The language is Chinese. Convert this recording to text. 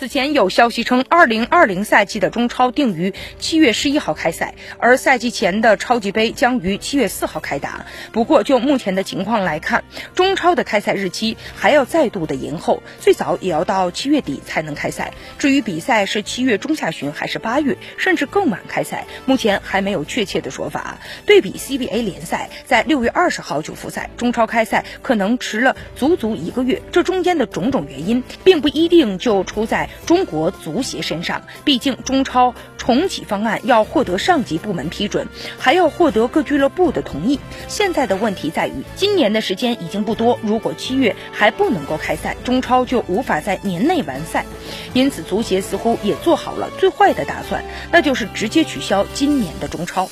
此前有消息称，二零二零赛季的中超定于七月十一号开赛，而赛季前的超级杯将于七月四号开打。不过，就目前的情况来看，中超的开赛日期还要再度的延后，最早也要到七月底才能开赛。至于比赛是七月中下旬还是八月，甚至更晚开赛，目前还没有确切的说法。对比 CBA 联赛在六月二十号就复赛，中超开赛可能迟了足足一个月，这中间的种种原因，并不一定就出在。中国足协身上，毕竟中超重启方案要获得上级部门批准，还要获得各俱乐部的同意。现在的问题在于，今年的时间已经不多，如果七月还不能够开赛，中超就无法在年内完赛。因此，足协似乎也做好了最坏的打算，那就是直接取消今年的中超。